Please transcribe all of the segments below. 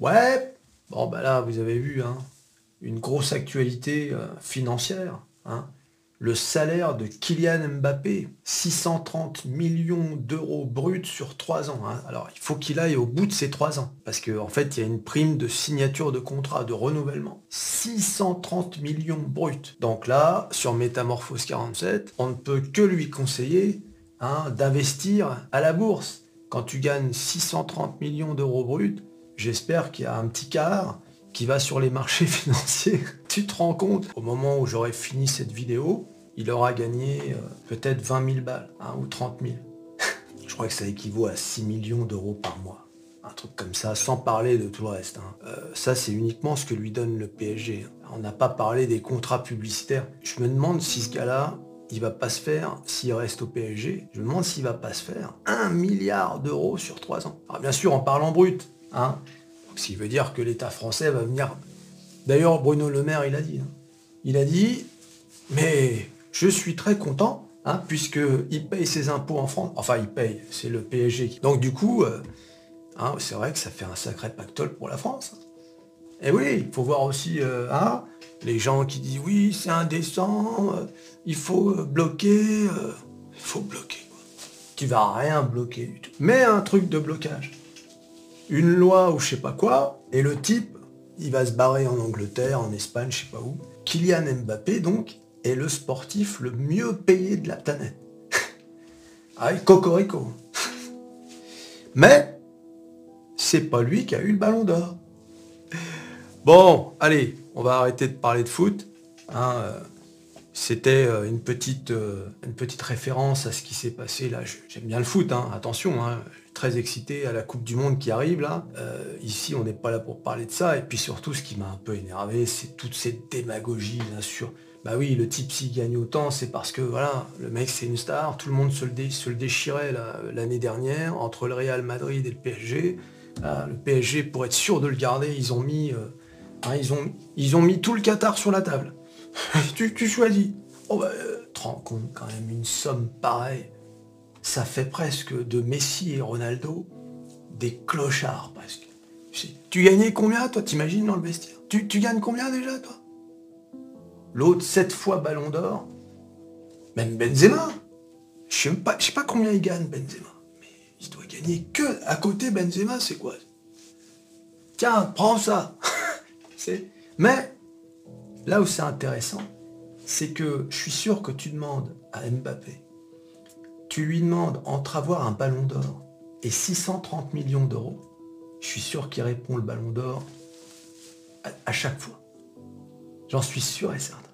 Ouais, bon bah là vous avez vu, hein, une grosse actualité euh, financière. Hein. Le salaire de Kylian Mbappé, 630 millions d'euros bruts sur 3 ans. hein. Alors il faut qu'il aille au bout de ces 3 ans. Parce qu'en en fait, il y a une prime de signature de contrat, de renouvellement. 630 millions bruts. Donc là, sur Métamorphose 47, on ne peut que lui conseiller d'investir à la bourse. Quand tu gagnes 630 millions d'euros bruts, j'espère qu'il y a un petit quart qui va sur les marchés financiers. tu te rends compte Au moment où j'aurai fini cette vidéo, il aura gagné euh, peut-être 20 000 balles hein, ou 30 000. Je crois que ça équivaut à 6 millions d'euros par mois. Un truc comme ça, sans parler de tout le reste. hein. Euh, ça, c'est uniquement ce que lui donne le PSG. hein. On n'a pas parlé des contrats publicitaires. Je me demande si ce gars-là, il va pas se faire, s'il reste au PSG, je me demande s'il va pas se faire 1 milliard d'euros sur 3 ans. Alors bien sûr, en parlant brut. Hein. Ce veut dire que l'État français va venir... D'ailleurs, Bruno Le Maire, il a dit. hein. Il a dit, mais je suis très content, hein, puisqu'il paye ses impôts en France. Enfin, il paye, c'est le PSG. Donc du coup, euh, hein, c'est vrai que ça fait un sacré pactole pour la France. Et oui, il faut voir aussi euh, hein, les gens qui disent oui, c'est indécent, euh, il faut bloquer, il faut bloquer. Tu vas rien bloquer du tout. Mais un truc de blocage. Une loi ou je sais pas quoi, et le type, il va se barrer en Angleterre, en Espagne, je sais pas où. Kylian Mbappé, donc, est le sportif le mieux payé de la planète. ah, cocorico. Mais, c'est pas lui qui a eu le ballon d'or. Bon, allez, on va arrêter de parler de foot. hein, euh, C'était euh, une petite, euh, une petite référence à ce qui s'est passé là. J'aime bien le foot, hein, attention, hein, très excité à la Coupe du Monde qui arrive là. Euh, ici, on n'est pas là pour parler de ça. Et puis surtout, ce qui m'a un peu énervé, c'est toute cette démagogie sur. Bah oui, le type s'il gagne autant, c'est parce que voilà, le mec c'est une star, tout le monde se le, déchirait l'année dernière entre le Real Madrid et le PSG. Ah, le PSG, pour être sûr de le garder, hein, ils ont, ils ont mis tout le Qatar sur la table. tu, choisis. Oh bah, euh, te rends compte quand même une somme pareille, ça fait presque de Messi et Ronaldo des clochards presque. Tu gagnais combien toi T'imagines dans le vestiaire? Tu, tu gagnes combien déjà toi? L'autre, sept fois Ballon d'Or. Même Benzema. Je sais pas, je sais pas combien il gagne Benzema. Mais il doit gagner que à côté Benzema, c'est quoi? Tiens, prends ça. Mais là où c'est intéressant, c'est que je suis sûr que tu demandes à Mbappé, tu lui demandes entre avoir un ballon d'or et 630 millions d'euros, je suis sûr qu'il répond le ballon d'or à, chaque fois. J'en suis sûr et certain.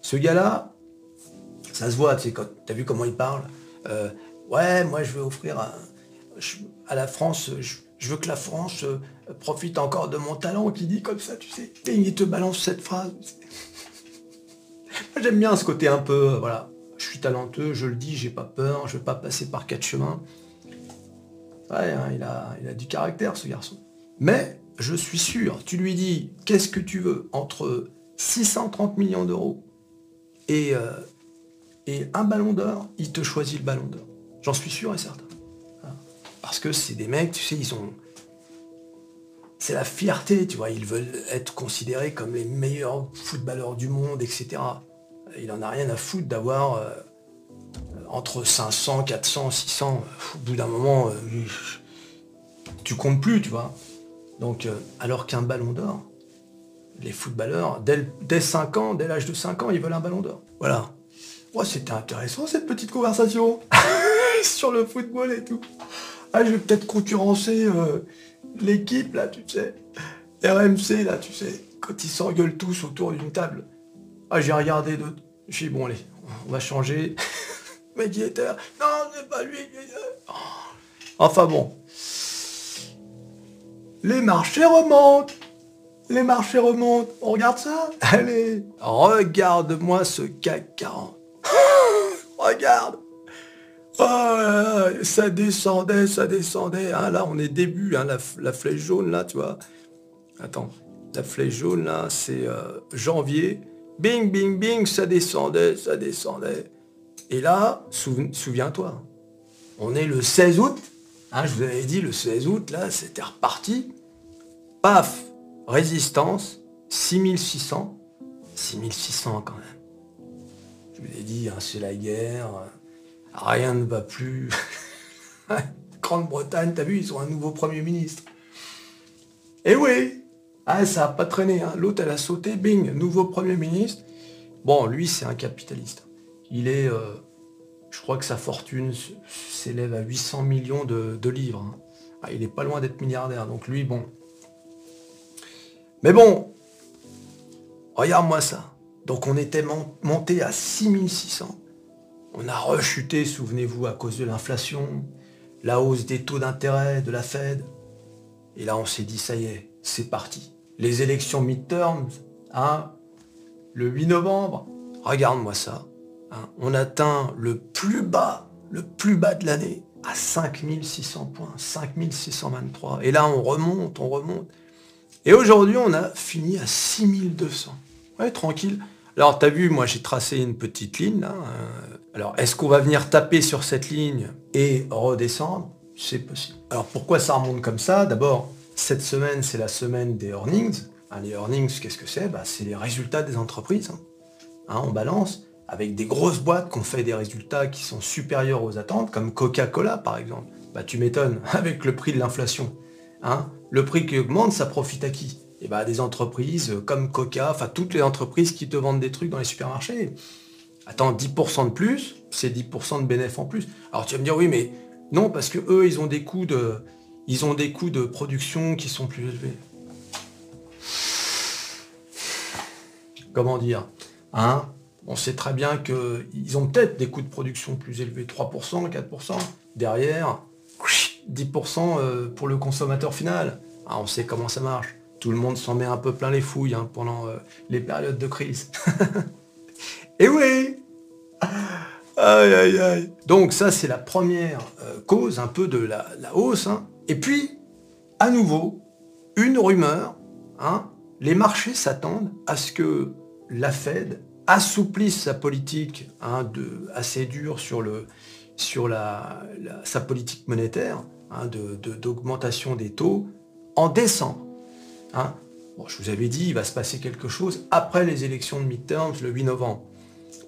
Ce gars-là, ça se voit, tu sais, t'as vu comment il parle. euh, ouais, moi je veux offrir à, la France, je veux que la France euh, profite encore de mon talent, qui dit comme ça, tu sais. Et il te balance cette phrase. J'aime bien ce côté un peu, euh, voilà, je suis talentueux, je le dis, j'ai pas peur, je veux pas passer par quatre chemins. Ouais, hein, il, a, il a du caractère, ce garçon. Mais, je suis sûr, tu lui dis, qu'est-ce que tu veux entre 630 millions d'euros et, euh, et un ballon d'or, il te choisit le ballon d'or. J'en suis sûr et certain. Parce que c'est des mecs, tu sais, ils ont... C'est la fierté, tu vois, ils veulent être considérés comme les meilleurs footballeurs du monde, etc. Il en a rien à foutre d'avoir euh, entre 500, 400, 600. Au bout d'un moment, euh, tu comptes plus, tu vois. Donc, euh, alors qu'un ballon d'or, les footballeurs, dès, dès 5 ans, dès l'âge de 5 ans, ils veulent un ballon d'or. Voilà. C'était intéressant cette petite conversation sur le football et tout. Ah, je vais peut-être concurrencer euh, l'équipe, là, tu sais. RMC, là, tu sais, quand ils s'engueulent tous autour d'une table. Ah, j'ai regardé d'autres. J'ai dit, bon, allez, on va changer. Là. Non, c'est pas lui. est- Enfin bon. Les marchés remontent. Les marchés remontent. On regarde ça? Allez. Regarde-moi ce CAC 40. Regarde. Oh là, ça descendait, ça descendait. Ah, là, on est début, hein, la, flèche jaune, là, tu vois. Attends, la flèche jaune, là, c'est euh, janvier. Bing, bing, bing, ça descendait, ça descendait. Et là, souv- souviens-toi, on est le 16 août. Hein, je vous avais dit, le 16 août, là, c'était reparti. paf, résistance, 6600. 6600 quand même. Je vous ai dit, hein, c'est la guerre, rien ne va plus. Grande-Bretagne, t'as vu, ils ont un nouveau Premier ministre. Eh oui, ah, ça n'a pas traîné. Hein. L'autre, elle a sauté, bing, nouveau Premier ministre. Bon, lui, c'est un capitaliste. Il est, euh, je crois que sa fortune s'élève à 800 millions de, livres. Hein. Ah, il est pas loin d'être milliardaire. Donc lui, bon. Mais bon, regarde-moi ça. Donc on était monté à 6600. On a rechuté, souvenez-vous, à cause de l'inflation, la hausse des taux d'intérêt de la Fed. Et là, on s'est dit, ça y est, c'est parti. Les élections midterms, hein, le 8 novembre, regarde-moi ça. Hein. on atteint le plus bas, le plus bas de l'année, à 5600 points, 5623. Et là, on remonte, on remonte. Et aujourd'hui, on a fini à 6200. Ouais, tranquille. Alors, tu as vu, moi, j'ai tracé une petite ligne. Hein. Alors, est-ce qu'on va venir taper sur cette ligne et redescendre? C'est possible. Alors, pourquoi ça remonte comme ça? D'abord, cette semaine, c'est la semaine des earnings. Hein, les earnings, qu'est-ce que c'est? Bah, C'est les résultats des entreprises. Hein. on balance avec des grosses boîtes qui ont fait des résultats qui sont supérieurs aux attentes, comme Coca-Cola par exemple. Bah, tu m'étonnes, avec le prix de l'inflation. le prix qui augmente, ça profite à qui? Et eh bah, des entreprises comme Coca, enfin toutes les entreprises qui te vendent des trucs dans les supermarchés. Attends, 10% de plus, c'est 10% de bénéfices en plus. Alors tu vas me dire oui, mais non, parce que eux, ils ont des coûts de, ils ont des coûts de production qui sont plus élevés. Comment dire hein? On sait très bien qu'ils ont peut-être des coûts de production plus élevés, 3%, 4%. Derrière, 10% euh, pour le consommateur final. Ah, on sait comment ça marche tout le monde s'en met un peu plein les fouilles hein, pendant euh, les périodes de crise. Et oui Aïe aïe Donc ça c'est la première euh, cause un peu de la, hausse. Hein. Et puis, à nouveau, une rumeur, hein, les marchés s'attendent à ce que la Fed assouplisse sa politique de, assez dure sur, sa politique monétaire d'augmentation de, des taux en décembre. Hein je vous avais dit, il va se passer quelque chose après les élections de midterms le 8 novembre.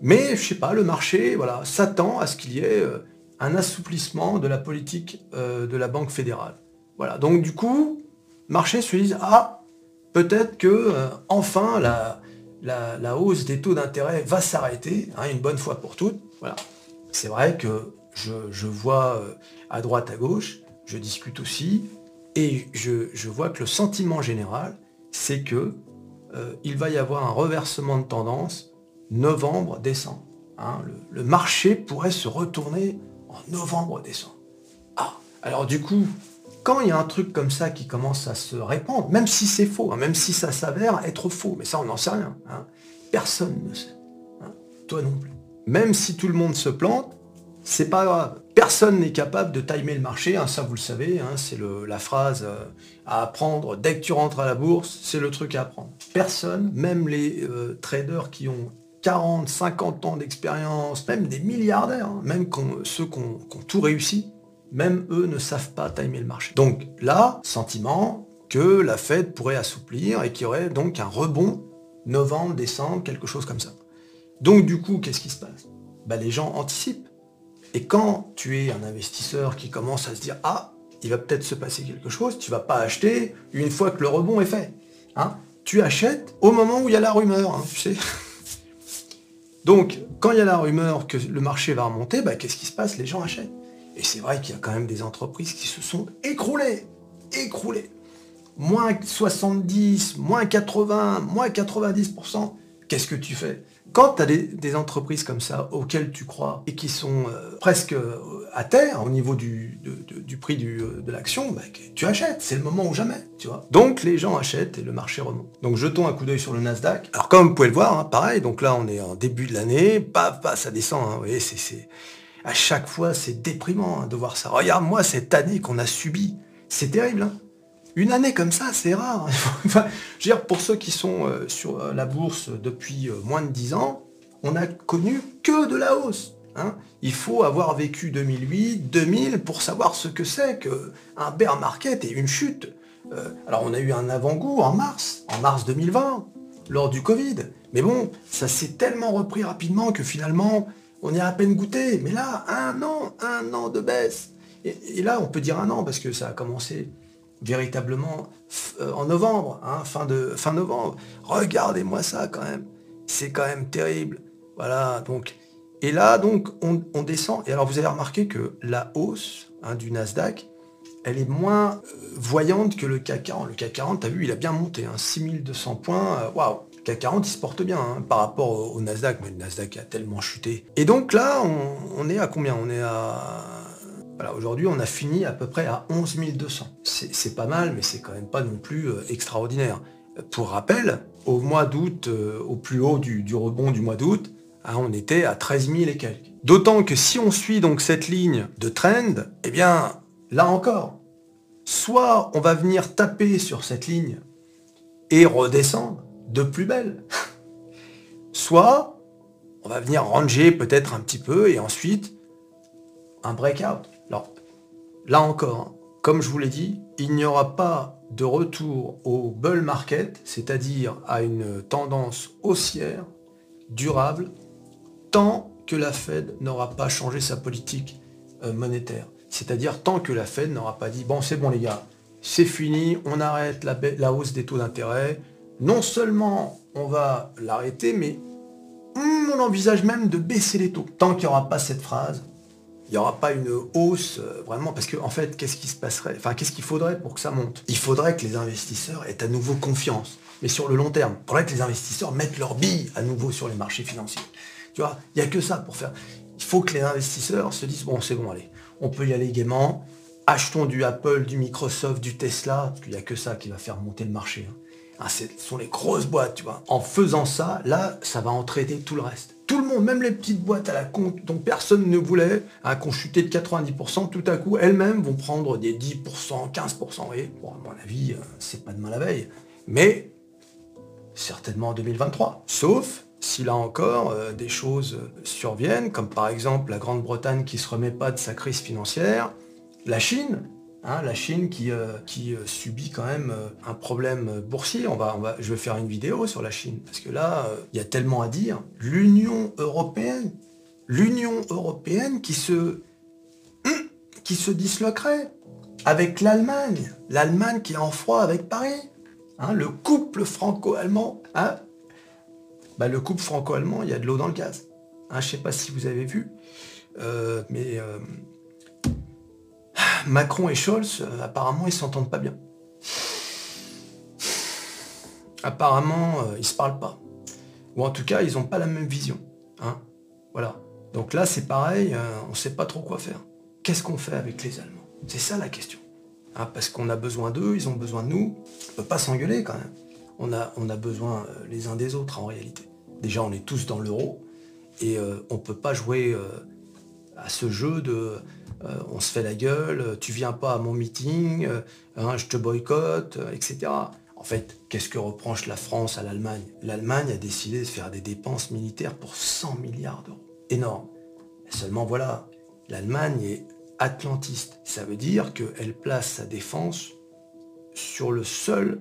Mais, je sais pas, le marché voilà, s'attend à ce qu'il y ait euh, un assouplissement de la politique euh, de la Banque fédérale. Voilà, donc du coup, marché se dit, ah, peut-être que euh, enfin la, hausse des taux d'intérêt va s'arrêter, hein, une bonne fois pour toutes. Voilà. C'est vrai que je, je vois à droite, à gauche, je discute aussi, et je, vois que le sentiment général, c'est que euh, il va y avoir un reversement de tendance novembre-décembre. Hein. le, marché pourrait se retourner en novembre-décembre. Ah, alors du coup, quand il y a un truc comme ça qui commence à se répandre, même si c'est faux, hein, même si ça s'avère être faux, mais ça on n'en sait rien, hein, personne ne sait. toi non plus. Même si tout le monde se plante, c'est pas grave. Personne n'est capable de timer le marché, ça vous le savez, c'est la phrase euh, à apprendre dès que tu rentres à la bourse, c'est le truc à apprendre. Personne, même les euh, traders qui ont 40, 50 ans d'expérience, même des milliardaires, hein, même ceux qui ont, tout réussi, même eux ne savent pas timer le marché. Donc là, sentiment que la Fed pourrait assouplir et qu'il y aurait donc un rebond novembre, décembre, quelque chose comme ça. Donc du coup, qu'est-ce qui se passe? Bah, Les gens anticipent. Et quand tu es un investisseur qui commence à se dire Ah, il va peut-être se passer quelque chose, tu vas pas acheter une fois que le rebond est fait. Hein tu achètes au moment où il y a la rumeur, hein, tu sais. Donc, quand il y a la rumeur que le marché va remonter, bah, qu'est-ce qui se passe? Les gens achètent. Et c'est vrai qu'il y a quand même des entreprises qui se sont écroulées. Écroulées. Moins 70, moins 80, moins 90%. Qu'est-ce que tu fais? Quand tu as des, entreprises comme ça auxquelles tu crois et qui sont euh, presque euh, à terre au niveau du, prix euh, de l'action, bah, tu achètes. C'est le moment ou jamais, tu vois. Donc les gens achètent et le marché remonte. Donc jetons un coup d'œil sur le Nasdaq. Alors comme vous pouvez le voir, hein, pareil, donc là on est en début de l'année, paf, paf, ça descend. Hein, vous c'est, à chaque fois c'est déprimant hein, de voir ça. Regarde moi cette année qu'on a subie. C'est terrible. Une année comme ça, c'est rare. enfin, je pour ceux qui sont euh, sur euh, la bourse depuis euh, moins de 10 ans, on n'a connu que de la hausse. Hein. Il faut avoir vécu 2008, 2000 pour savoir ce que c'est qu'un bear market et une chute. Alors on a eu un avant-goût en mars, en mars 2020, lors du Covid. Mais bon, ça s'est tellement repris rapidement que finalement, on y a à peine goûté. Mais là, un an, un an de baisse. Et, là, on peut dire un an parce que ça a commencé véritablement euh, en novembre, hein, fin, de, fin novembre. Regardez-moi ça quand même. C'est quand même terrible. Voilà, donc. Et là, donc, on, descend. Et alors, vous avez remarqué que la hausse hein, du Nasdaq, elle est moins euh, voyante que le CAC 40. Le CAC 40, as vu, il a bien monté, hein, 6200 points. Euh, waouh Le CAC 40, il se porte bien hein, par rapport au, Nasdaq, mais le Nasdaq a tellement chuté. Et donc là, on, est à combien? On est à... Aujourd'hui, on a fini à peu près à 11 200. C'est pas mal, mais c'est quand même pas non plus euh, extraordinaire. Pour rappel, au mois d'août, au plus haut du, rebond du mois d'août, hein, on était à 13 000 et quelques. D'autant que si on suit donc cette ligne de trend, eh bien, là encore, soit on va venir taper sur cette ligne et redescendre de plus belle, soit on va venir ranger peut-être un petit peu et ensuite un breakout. Là encore, comme je vous l'ai dit, il n'y aura pas de retour au bull market, c'est-à-dire à une tendance haussière durable, tant que la Fed n'aura pas changé sa politique euh, monétaire. C'est-à-dire tant que la Fed n'aura pas dit, bon c'est bon les gars, c'est fini, on arrête la, hausse des taux d'intérêt. Non seulement on va l'arrêter, mais on envisage même de baisser les taux. Tant qu'il n'y aura pas cette phrase, il n'y aura pas une hausse euh, vraiment, parce qu'en en fait, qu'est-ce qui se passerait Enfin, qu'est-ce qu'il faudrait pour que ça monte? Il faudrait que les investisseurs aient à nouveau confiance, mais sur le long terme. Il faudrait que les investisseurs mettent leurs billes à nouveau sur les marchés financiers. Tu vois, il n'y a que ça pour faire. Il faut que les investisseurs se disent, bon, c'est bon, allez, on peut y aller gaiement. Achetons du Apple, du Microsoft, du Tesla, parce qu'il n'y a que ça qui va faire monter le marché. Hein. Ah, ce sont les grosses boîtes, tu vois. En faisant ça, là, ça va entraîner tout le reste. Tout le monde, même les petites boîtes à la con dont personne ne voulait, à qu'on chuté de 90%, tout à coup, elles-mêmes vont prendre des 10%, 15%. Et bon, à mon avis, euh, c'est pas demain la veille. Mais certainement en 2023. Sauf si là encore euh, des choses surviennent, comme par exemple la Grande-Bretagne qui ne se remet pas de sa crise financière, la Chine, hein, la Chine qui, euh, euh, subit quand même un problème boursier. On va, je vais faire une vidéo sur la Chine, parce que là, il y a tellement à dire. L'Union européenne, l'Union européenne qui se, qui se disloquerait avec l'Allemagne, l'Allemagne qui est en froid avec Paris, hein, le couple franco-allemand, hein, bah, le couple franco-allemand, il y a de l'eau dans le gaz. Je ne sais pas si vous avez vu, euh, mais euh, Macron et Scholz, euh, apparemment, ils s'entendent pas bien. Apparemment, ils se parlent pas. Ou en tout cas, ils n'ont pas la même vision. Hein. voilà. Donc là, c'est pareil, on ne sait pas trop quoi faire. Qu'est-ce qu'on fait avec les Allemands? C'est ça la question. Hein, parce qu'on a besoin d'eux, ils ont besoin de nous. On ne peut pas s'engueuler quand même. On a, besoin les uns des autres en réalité. Déjà, on est tous dans l'euro et euh, on ne peut pas jouer euh, à ce jeu de euh, on se fait la gueule, tu viens pas à mon meeting, hein, je te boycotte, etc. En fait, qu'est-ce que reproche la France à l'Allemagne? L'Allemagne a décidé de faire des dépenses militaires pour 100 milliards d'euros. Énorme. seulement voilà, l'Allemagne est atlantiste. Ça veut dire qu'elle place sa défense sur le seul,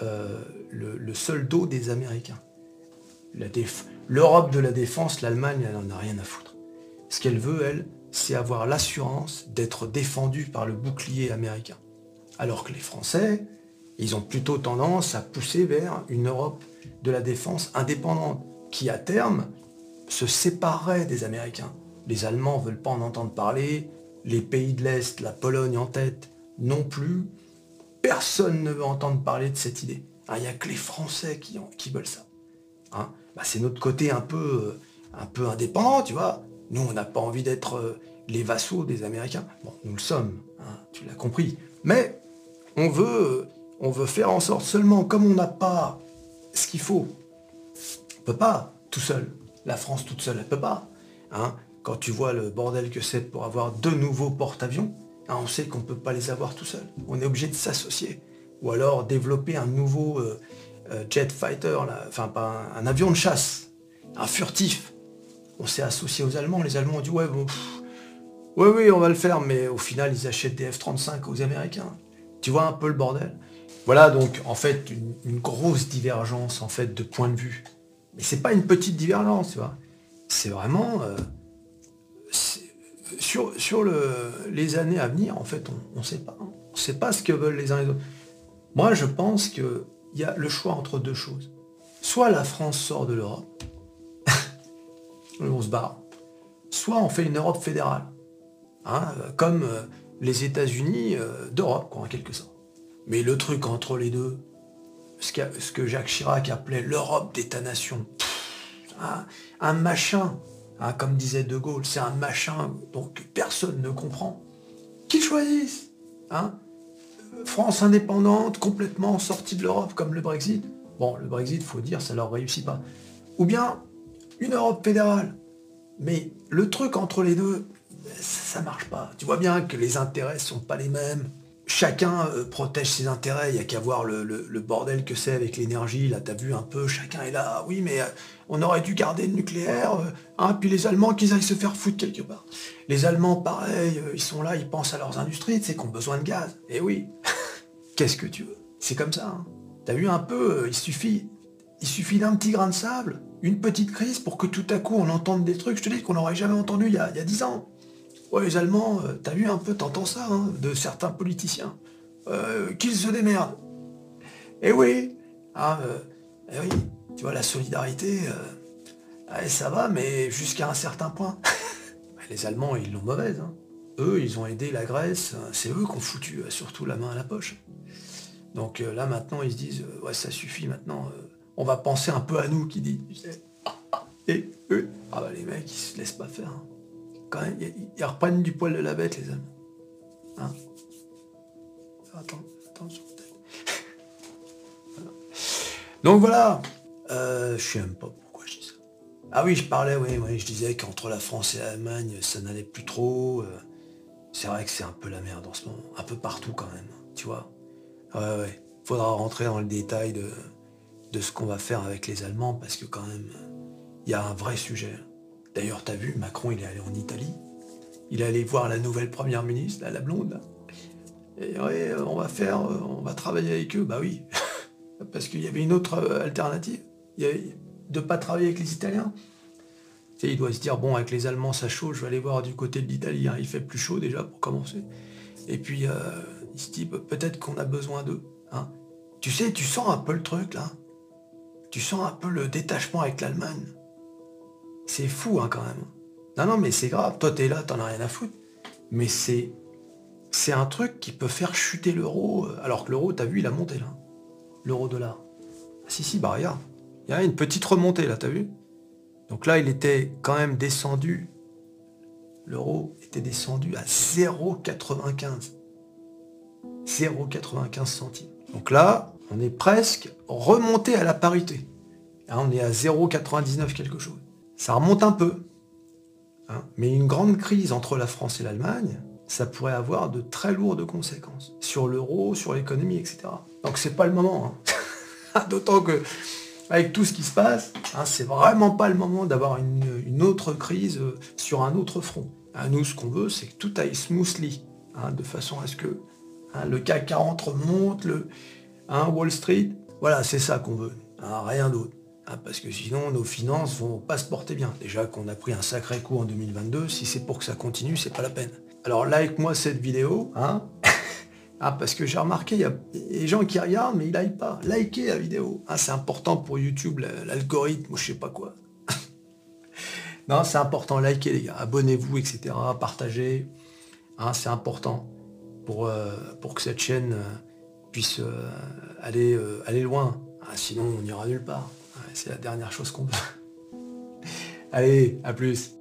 le seul dos des Américains. L'Europe de la défense, l'Allemagne, elle n'en a rien à foutre. Ce qu'elle veut, elle, c'est avoir l'assurance d'être défendue par le bouclier américain. Alors que les Français, ils ont plutôt tendance à pousser vers une Europe de la défense indépendante, qui à terme se séparerait des Américains. Les Allemands ne veulent pas en entendre parler, les pays de l'Est, la Pologne en tête, non plus. Personne ne veut entendre parler de cette idée. Ah, il n'y a que les Français qui, qui veulent ça. Hein bah, c'est notre côté un peu, un peu indépendant, tu vois. Nous, on n'a pas envie d'être euh, les vassaux des Américains. Bon, nous le sommes, hein, tu l'as compris. Mais on veut, on veut faire en sorte seulement, comme on n'a pas ce qu'il faut, on peut pas tout seul. La France toute seule, elle peut pas. Hein. Quand tu vois le bordel que c'est pour avoir deux nouveaux porte-avions, on sait qu'on ne peut pas les avoir tout seul. On est obligé de s'associer. Ou alors développer un nouveau euh, euh, jet fighter, enfin pas un, avion de chasse, un furtif. On s'est associé aux Allemands, les Allemands ont dit ouais bon, ouais oui on va le faire, mais au final ils achètent des F-35 aux Américains. Tu vois un peu le bordel? Voilà donc en fait une, grosse divergence en fait de point de vue. Mais c'est pas une petite divergence, tu vois. C'est vraiment euh, sur, sur le, les années à venir, en fait, on ne sait pas. Hein. On sait pas ce que veulent les uns les autres. Moi, je pense qu'il y a le choix entre deux choses. Soit la France sort de l'Europe, on se barre, soit on fait une Europe fédérale, hein, comme euh, les États-Unis euh, d'Europe, en quelque sorte. Mais le truc entre les deux, ce, que Jacques Chirac appelait l'Europe d'État-nation, un, machin, hein, comme disait De Gaulle, c'est un machin donc personne ne comprend. Qu'ils choisissent hein. France indépendante, complètement sortie de l'Europe, comme le Brexit. Bon, le Brexit, faut dire, ça leur réussit pas. Ou bien une Europe fédérale. Mais le truc entre les deux, ça, marche pas. Tu vois bien que les intérêts sont pas les mêmes. Chacun euh, protège ses intérêts, il n'y a qu'à voir le, bordel que c'est avec l'énergie, là t'as vu un peu, chacun est là, oui mais euh, on aurait dû garder le nucléaire, euh, hein, puis les Allemands qu'ils aillent se faire foutre quelque part. Les Allemands pareil, ils sont là, ils pensent à leurs industries, tu sais, qu'ils ont besoin de gaz. Et eh oui, qu'est-ce que tu veux? C'est comme ça. Hein. T'as vu un peu, il suffit, il suffit d'un petit grain de sable, une petite crise pour que tout à coup on entende des trucs, je te dis, qu'on n'aurait jamais entendu il y a dix ans. Ouais, les Allemands, euh, t'as vu un peu, t'entends ça, hein, de certains politiciens. Euh, qu'ils se démerdent. Eh oui, ah, euh, eh oui, tu vois, la solidarité, ça va, mais jusqu'à un certain point. les Allemands, ils l'ont mauvaise. Hein. Eux, ils ont aidé la Grèce, c'est eux qui ont foutu surtout la main à la poche. Donc là, maintenant, ils se disent, ouais, ça suffit, maintenant, on va penser un peu à nous, qui dit. Et eux, ah bah les mecs, ils se laissent pas faire. Hein quand même, ils, reprennent du poil de la bête, les amis. Hein Attends, attention. Donc voilà. Euh, je sais même pas pourquoi je dis ça. Ah oui, je parlais, oui, oui, je disais qu'entre la France et l'Allemagne, ça n'allait plus trop. Euh. c'est vrai que c'est un peu la merde en ce moment. Un peu partout quand même, tu vois. Ouais, ouais. Faudra rentrer dans le détail de, de ce qu'on va faire avec les Allemands parce que quand même, il y a un vrai sujet. D'ailleurs, t'as vu, Macron, il est allé en Italie. Il est allé voir la nouvelle première ministre, la blonde. Et on va faire, on va travailler avec eux. Bah oui, parce qu'il y avait une autre euh, alternative. Il y avait de pas travailler avec les Italiens. Il doit se dire, bon, avec les Allemands, ça chaud, je vais aller voir du côté de l'Italie. Hein. Il fait plus chaud déjà pour commencer. Et puis, euh, il se dit, peut-être qu'on a besoin d'eux. Hein. Tu sais, tu sens un peu le truc, là. Tu sens un peu le détachement avec l'Allemagne. C'est fou hein, quand même. Non, non, mais c'est grave. Toi, t'es là, t'en as rien à foutre. Mais c'est. C'est un truc qui peut faire chuter l'euro. Euh, alors que l'euro, t'as vu, il a monté là. L'euro dollar. Ah, si, si, bah regarde. Il y a une petite remontée là, t'as vu? Donc là, il était quand même descendu. L'euro était descendu à 0,95. 0,95 centimes. Donc là, on est presque remonté à la parité. Là, on est à 0,99 quelque chose ça remonte un peu. Hein. Mais une grande crise entre la France et l'Allemagne, ça pourrait avoir de très lourdes conséquences sur l'euro, sur l'économie, etc. Donc c'est pas le moment. Hein. D'autant que avec tout ce qui se passe, hein, c'est vraiment pas le moment d'avoir une, autre crise euh, sur un autre front. nous, ce qu'on veut, c'est que tout aille smoothly, de façon à ce que le CAC 40 remonte, le Wall Street, voilà, c'est ça qu'on veut, rien d'autre. Ah, parce que sinon nos finances vont pas se porter bien. Déjà qu'on a pris un sacré coup en 2022, si c'est pour que ça continue, c'est pas la peine. Alors like-moi cette vidéo, hein Ah, parce que j'ai remarqué, il y a des gens qui regardent, mais ils like pas. Likez la vidéo. Ah, c'est important pour YouTube, l'algorithme, je sais pas quoi. non, c'est important, likez les gars. Abonnez-vous, etc. Partagez. Hein, c'est important pour, euh, pour que cette chaîne euh, puisse euh, aller, aller loin. Ah, sinon, on n'ira nulle part c'est la dernière chose qu'on veut. Allez, à plus